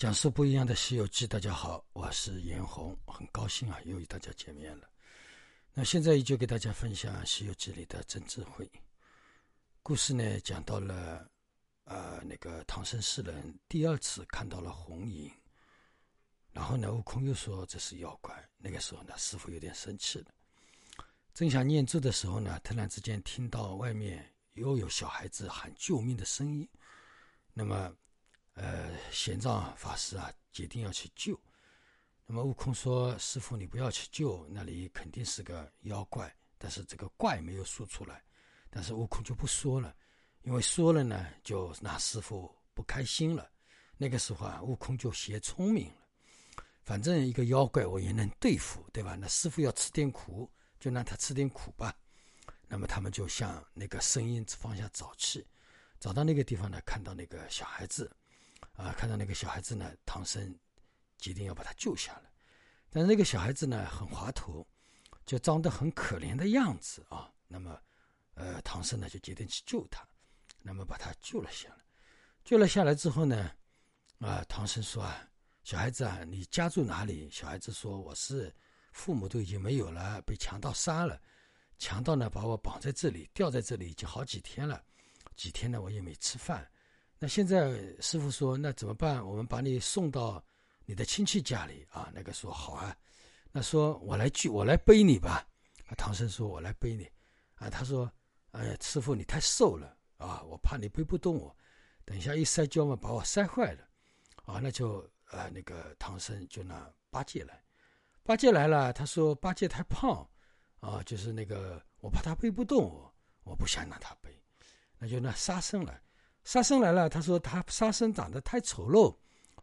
讲述不一样的《西游记》，大家好，我是严红，很高兴啊，又与大家见面了。那现在依旧给大家分享《西游记》里的真智慧故事呢，讲到了呃，那个唐僧四人第二次看到了红影，然后呢，悟空又说这是妖怪。那个时候呢，师傅有点生气了，正想念咒的时候呢，突然之间听到外面又有小孩子喊救命的声音，那么。呃，玄奘法师啊，决定要去救。那么悟空说：“师傅，你不要去救，那里肯定是个妖怪。但是这个怪没有说出来，但是悟空就不说了，因为说了呢，就让师傅不开心了。那个时候啊，悟空就学聪明了，反正一个妖怪我也能对付，对吧？那师傅要吃点苦，就让他吃点苦吧。那么他们就向那个声音方向找去，找到那个地方呢，看到那个小孩子。”啊，看到那个小孩子呢，唐僧决定要把他救下来。但是那个小孩子呢，很滑头，就装得很可怜的样子啊。那么，呃，唐僧呢就决定去救他，那么把他救了下来。救了下来之后呢，啊，唐僧说啊，小孩子啊，你家住哪里？小孩子说，我是父母都已经没有了，被强盗杀了，强盗呢把我绑在这里，吊在这里已经好几天了，几天呢我也没吃饭。那现在师傅说，那怎么办？我们把你送到你的亲戚家里啊。那个说好啊，那说我来举，我来背你吧。啊，唐僧说，我来背你。啊，他说，哎呀，师傅你太瘦了啊，我怕你背不动我。等一下一摔跤嘛，把我摔坏了。啊，那就呃，那个唐僧就拿八戒来。八戒来了，他说八戒太胖啊，就是那个我怕他背不动我，我不想让他背。那就那沙僧来。沙僧来了，他说他沙僧长得太丑陋，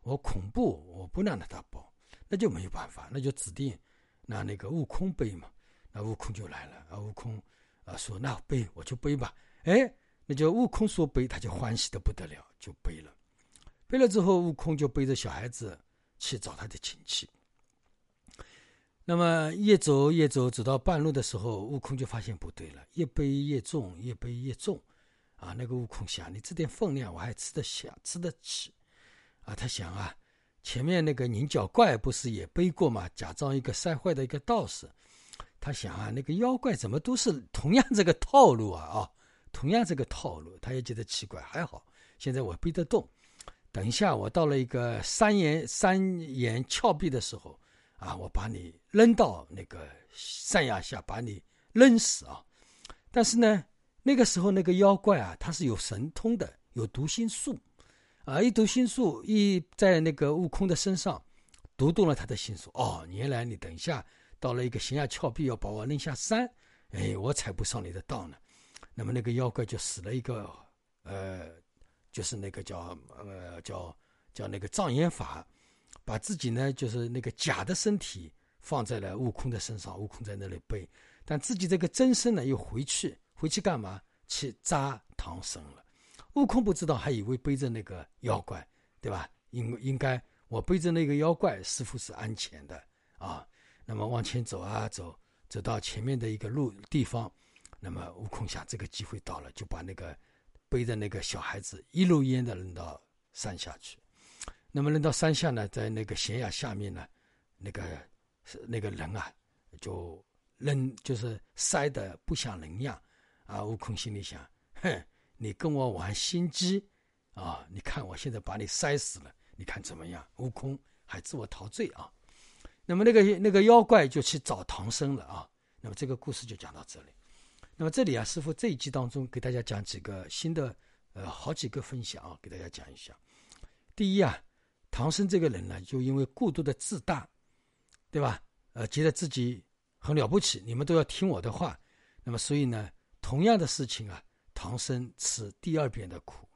我恐怖，我不让他他抱，那就没有办法，那就指定让那个悟空背嘛。那悟空就来了，啊，悟空啊说那背我就背吧，哎，那就悟空说背，他就欢喜的不得了，就背了。背了之后，悟空就背着小孩子去找他的亲戚。那么越走越走，走到半路的时候，悟空就发现不对了，越背越重，越背越重。啊，那个悟空想，你这点分量我还吃得下，吃得起，啊，他想啊，前面那个拧脚怪不是也背过吗？假装一个摔坏的一个道士，他想啊，那个妖怪怎么都是同样这个套路啊啊，同样这个套路，他也觉得奇怪。还好，现在我背得动，等一下我到了一个山岩山岩峭壁的时候，啊，我把你扔到那个山崖下，把你扔死啊！但是呢。那个时候，那个妖怪啊，他是有神通的，有读心术，啊，一读心术，一在那个悟空的身上读动了他的心术。哦，原来你等一下到了一个悬崖峭壁，要把我扔下山，哎，我踩不上你的当呢。那么那个妖怪就使了一个，呃，就是那个叫呃叫叫那个障眼法，把自己呢就是那个假的身体放在了悟空的身上，悟空在那里背，但自己这个真身呢又回去。回去干嘛？去扎唐僧了。悟空不知道，还以为背着那个妖怪，对吧？应应该我背着那个妖怪，师傅是安全的啊。那么往前走啊走，走到前面的一个路地方，那么悟空想这个机会到了，就把那个背着那个小孩子一溜烟的扔到山下去。那么扔到山下呢，在那个悬崖下面呢，那个是那个人啊，就扔就是摔得不像人样。啊！悟空心里想：哼，你跟我玩心机啊！你看我现在把你塞死了，你看怎么样？悟空还自我陶醉啊！那么那个那个妖怪就去找唐僧了啊！那么这个故事就讲到这里。那么这里啊，师傅这一集当中给大家讲几个新的呃好几个分享啊，给大家讲一下。第一啊，唐僧这个人呢，就因为过度的自大，对吧？呃，觉得自己很了不起，你们都要听我的话。那么所以呢？同样的事情啊，唐僧吃第二遍的苦，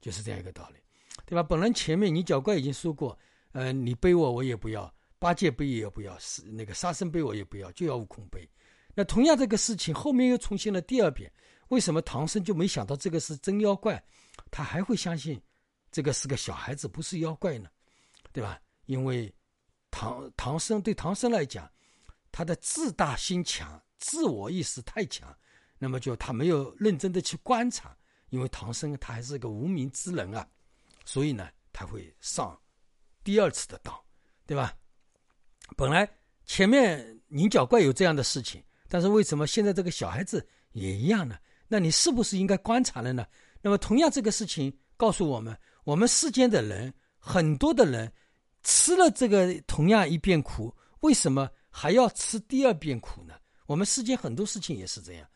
就是这样一个道理，对吧？本来前面你脚怪已经说过，呃，你背我我也不要，八戒背也不要，是那个沙僧背我也不要，就要悟空背。那同样这个事情后面又重现了第二遍，为什么唐僧就没想到这个是真妖怪，他还会相信这个是个小孩子不是妖怪呢？对吧？因为唐唐僧对唐僧来讲，他的自大心强，自我意识太强。那么就他没有认真的去观察，因为唐僧他还是个无名之人啊，所以呢他会上第二次的当，对吧？本来前面拧脚怪有这样的事情，但是为什么现在这个小孩子也一样呢？那你是不是应该观察了呢？那么同样这个事情告诉我们，我们世间的人很多的人吃了这个同样一遍苦，为什么还要吃第二遍苦呢？我们世间很多事情也是这样，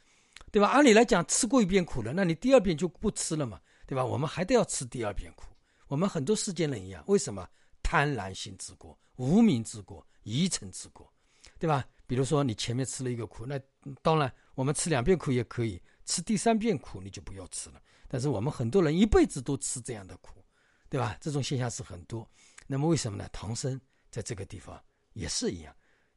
对吧？按理来讲，吃过一遍苦了，那你第二遍就不吃了嘛，对吧？我们还得要吃第二遍苦。我们很多世间人一样，为什么贪婪心之过、无名之过、疑嗔之过，对吧？比如说你前面吃了一个苦，那当然我们吃两遍苦也可以，吃第三遍苦你就不要吃了。但是我们很多人一辈子都吃这样的苦，对吧？这种现象是很多。那么为什么呢？唐僧在这个地方也是一样。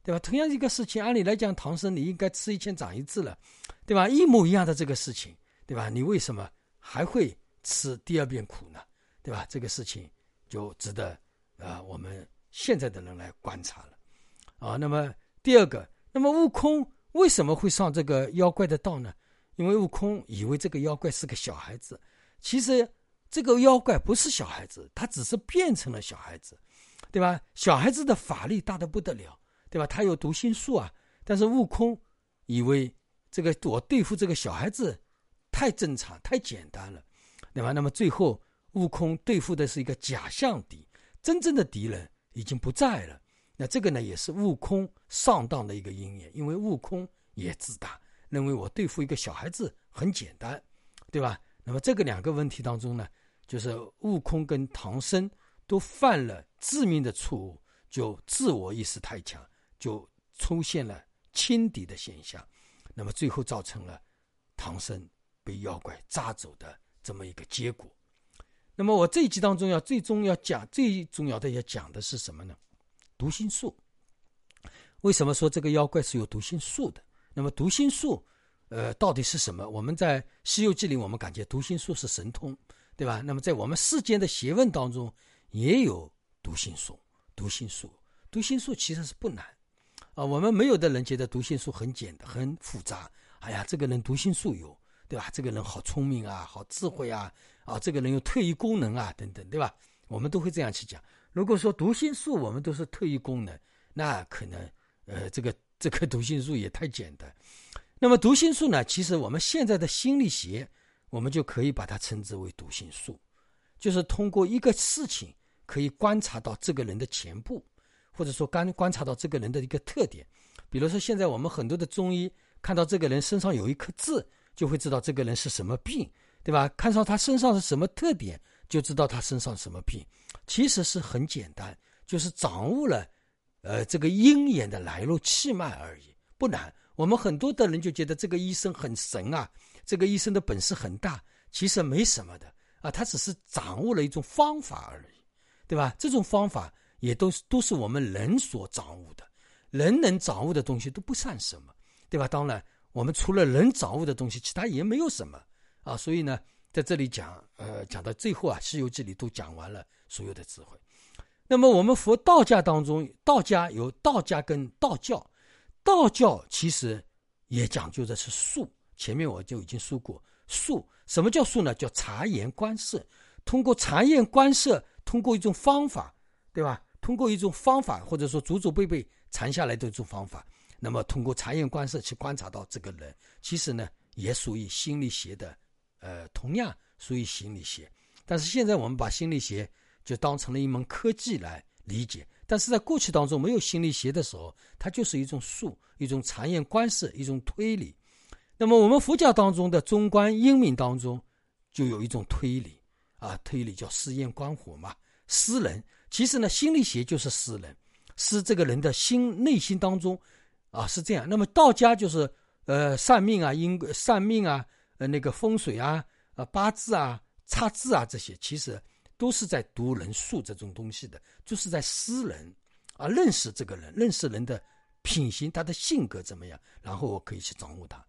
对吧？同样一个事情，按理来讲，唐僧你应该吃一堑长一智了，对吧？一模一样的这个事情，对吧？你为什么还会吃第二遍苦呢？对吧？这个事情就值得啊，我们现在的人来观察了啊。那么第二个，那么悟空为什么会上这个妖怪的当呢？因为悟空以为这个妖怪是个小孩子，其实这个妖怪不是小孩子，他只是变成了小孩子，对吧？小孩子的法力大的不得了。对吧？他有读心术啊，但是悟空以为这个我对付这个小孩子太正常、太简单了，对吧？那么最后悟空对付的是一个假象敌，真正的敌人已经不在了。那这个呢，也是悟空上当的一个因缘，因为悟空也自大，认为我对付一个小孩子很简单，对吧？那么这个两个问题当中呢，就是悟空跟唐僧都犯了致命的错误，就自我意识太强。就出现了轻敌的现象，那么最后造成了唐僧被妖怪抓走的这么一个结果。那么我这一集当中要最终要讲最重要的要讲的是什么呢？读心术。为什么说这个妖怪是有读心术的？那么读心术，呃，到底是什么？我们在《西游记》里，我们感觉读心术是神通，对吧？那么在我们世间的学问当中，也有读心术。读心术，读心术其实是不难。啊，我们没有的人觉得读心术很简单、很复杂。哎呀，这个人读心术有，对吧？这个人好聪明啊，好智慧啊，啊，这个人有特异功能啊，等等，对吧？我们都会这样去讲。如果说读心术我们都是特异功能，那可能，呃，这个这个读心术也太简单。那么读心术呢？其实我们现在的心理学，我们就可以把它称之为读心术，就是通过一个事情可以观察到这个人的全部。或者说，刚观察到这个人的一个特点，比如说，现在我们很多的中医看到这个人身上有一颗痣，就会知道这个人是什么病，对吧？看上他身上是什么特点，就知道他身上什么病。其实是很简单，就是掌握了，呃，这个鹰眼的来路气脉而已，不难。我们很多的人就觉得这个医生很神啊，这个医生的本事很大，其实没什么的啊，他只是掌握了一种方法而已，对吧？这种方法。也都是都是我们人所掌握的，人能掌握的东西都不算什么，对吧？当然，我们除了人掌握的东西，其他也没有什么啊。所以呢，在这里讲，呃，讲到最后啊，《西游记》里都讲完了所有的智慧。那么，我们佛道家当中，道家有道家跟道教，道教其实也讲究的是术。前面我就已经说过，术什么叫术呢？叫察言观色，通过察言观色，通过一种方法，对吧？通过一种方法，或者说祖祖辈辈传下来的一种方法，那么通过察言观色去观察到这个人，其实呢也属于心理学的，呃，同样属于心理学。但是现在我们把心理学就当成了一门科技来理解，但是在过去当中没有心理学的时候，它就是一种术，一种察言观色，一种推理。那么我们佛教当中的中观英明当中就有一种推理啊，推理叫试验观火嘛，思人。其实呢，心理学就是识人，识这个人的心内心当中，啊是这样。那么道家就是呃算命啊、因算命啊、呃那个风水啊、呃八字啊、差字啊这些，其实都是在读人术这种东西的，就是在识人啊，认识这个人，认识人的品行，他的性格怎么样，然后我可以去掌握他。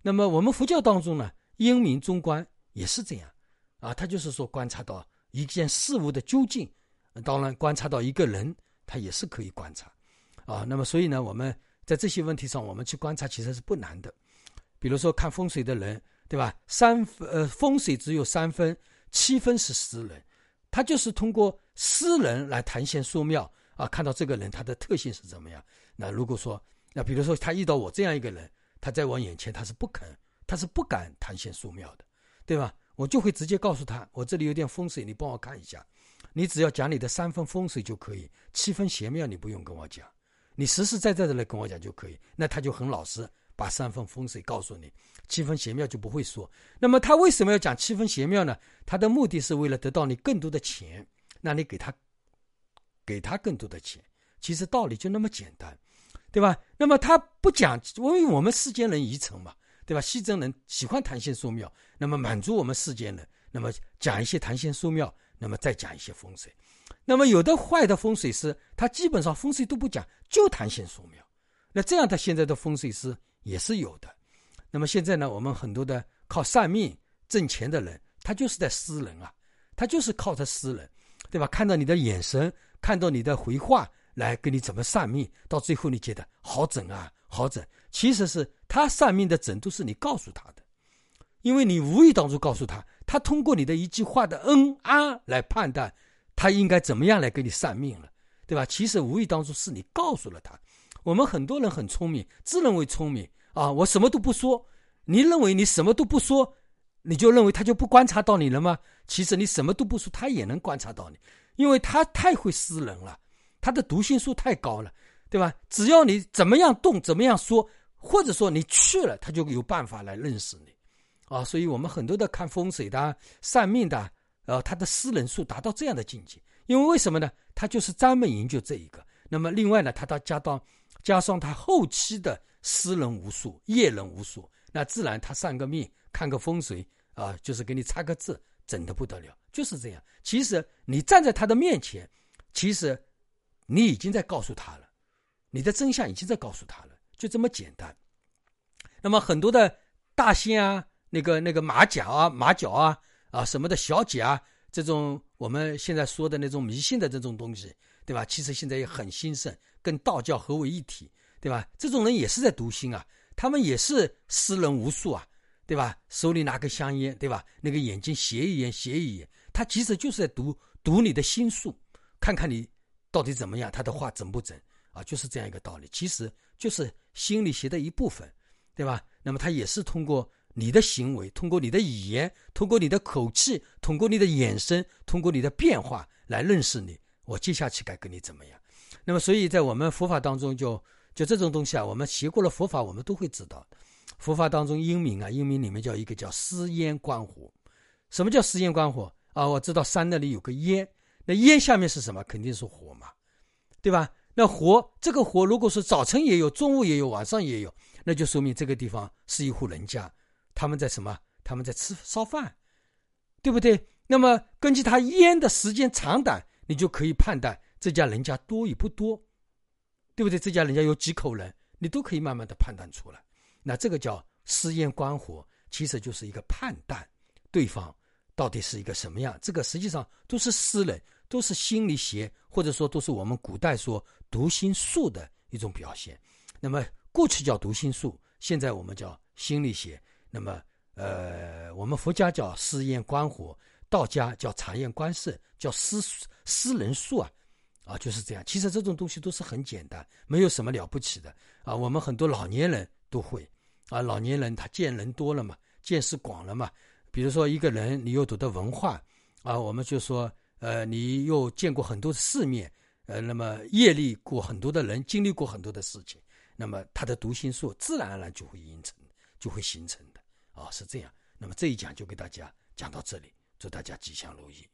那么我们佛教当中呢，英明中观也是这样啊，他就是说观察到一件事物的究竟。当然，观察到一个人，他也是可以观察，啊，那么所以呢，我们在这些问题上，我们去观察其实是不难的。比如说看风水的人，对吧？三分呃风水只有三分，七分是识人，他就是通过私人来谈仙说庙啊，看到这个人他的特性是怎么样。那如果说，那比如说他遇到我这样一个人，他在我眼前他是不肯，他是不敢谈仙说庙的，对吧？我就会直接告诉他，我这里有点风水，你帮我看一下。你只要讲你的三分风水就可以，七分邪庙你不用跟我讲，你实实在在的来跟我讲就可以。那他就很老实，把三分风水告诉你，七分邪庙就不会说。那么他为什么要讲七分邪庙呢？他的目的是为了得到你更多的钱，那你给他，给他更多的钱。其实道理就那么简单，对吧？那么他不讲，因为我们世间人愚蠢嘛，对吧？西征人喜欢谈仙说庙，那么满足我们世间人，那么讲一些谈仙说庙。那么再讲一些风水，那么有的坏的风水师，他基本上风水都不讲，就谈性说庙。那这样他现在的风水师也是有的。那么现在呢，我们很多的靠算命挣钱的人，他就是在私人啊，他就是靠着私人，对吧？看到你的眼神，看到你的回话，来给你怎么算命，到最后你觉得好整啊，好整。其实是他算命的整都是你告诉他的，因为你无意当中告诉他。他通过你的一句话的嗯啊来判断，他应该怎么样来给你算命了，对吧？其实无意当中是你告诉了他。我们很多人很聪明，自认为聪明啊，我什么都不说。你认为你什么都不说，你就认为他就不观察到你了吗？其实你什么都不说，他也能观察到你，因为他太会识人了，他的读心术太高了，对吧？只要你怎么样动，怎么样说，或者说你去了，他就有办法来认识你。啊，所以我们很多的看风水的、算命的，呃，他的私人术达到这样的境界，因为为什么呢？他就是专门研究这一个。那么另外呢，他到加到加上他后期的私人无数、业人无数，那自然他算个命、看个风水啊，就是给你插个字，整的不得了，就是这样。其实你站在他的面前，其实你已经在告诉他了，你的真相已经在告诉他了，就这么简单。那么很多的大仙啊。那个那个马甲啊，马脚啊，啊什么的小姐啊，这种我们现在说的那种迷信的这种东西，对吧？其实现在也很兴盛，跟道教合为一体，对吧？这种人也是在读心啊，他们也是诗人无数啊，对吧？手里拿个香烟，对吧？那个眼睛斜一眼斜一眼，他其实就是在读读你的心术，看看你到底怎么样，他的话整不整啊？就是这样一个道理，其实就是心理学的一部分，对吧？那么他也是通过。你的行为，通过你的语言，通过你的口气，通过你的眼神，通过你的变化来认识你。我接下去该跟你怎么样？那么，所以在我们佛法当中，就就这种东西啊，我们学过了佛法，我们都会知道。佛法当中英明啊，英明里面叫一个叫私烟观火。什么叫私烟观火啊？我知道山那里有个烟，那烟下面是什么？肯定是火嘛，对吧？那火这个火，如果是早晨也有，中午也有，晚上也有，那就说明这个地方是一户人家。他们在什么？他们在吃烧饭，对不对？那么根据他烟的时间长短，你就可以判断这家人家多与不多，对不对？这家人家有几口人，你都可以慢慢的判断出来。那这个叫私烟观火，其实就是一个判断对方到底是一个什么样。这个实际上都是私人，都是心理学，或者说都是我们古代说读心术的一种表现。那么过去叫读心术，现在我们叫心理学。那么，呃，我们佛家叫私验观火，道家叫察验观色，叫私私人术啊，啊，就是这样。其实这种东西都是很简单，没有什么了不起的啊。我们很多老年人都会啊，老年人他见人多了嘛，见识广了嘛。比如说一个人，你又懂得文化啊，我们就说，呃，你又见过很多世面，呃，那么阅历过很多的人，经历过很多的事情，那么他的读心术自然而然就会形成，就会形成的。啊，是这样。那么这一讲就给大家讲到这里，祝大家吉祥如意。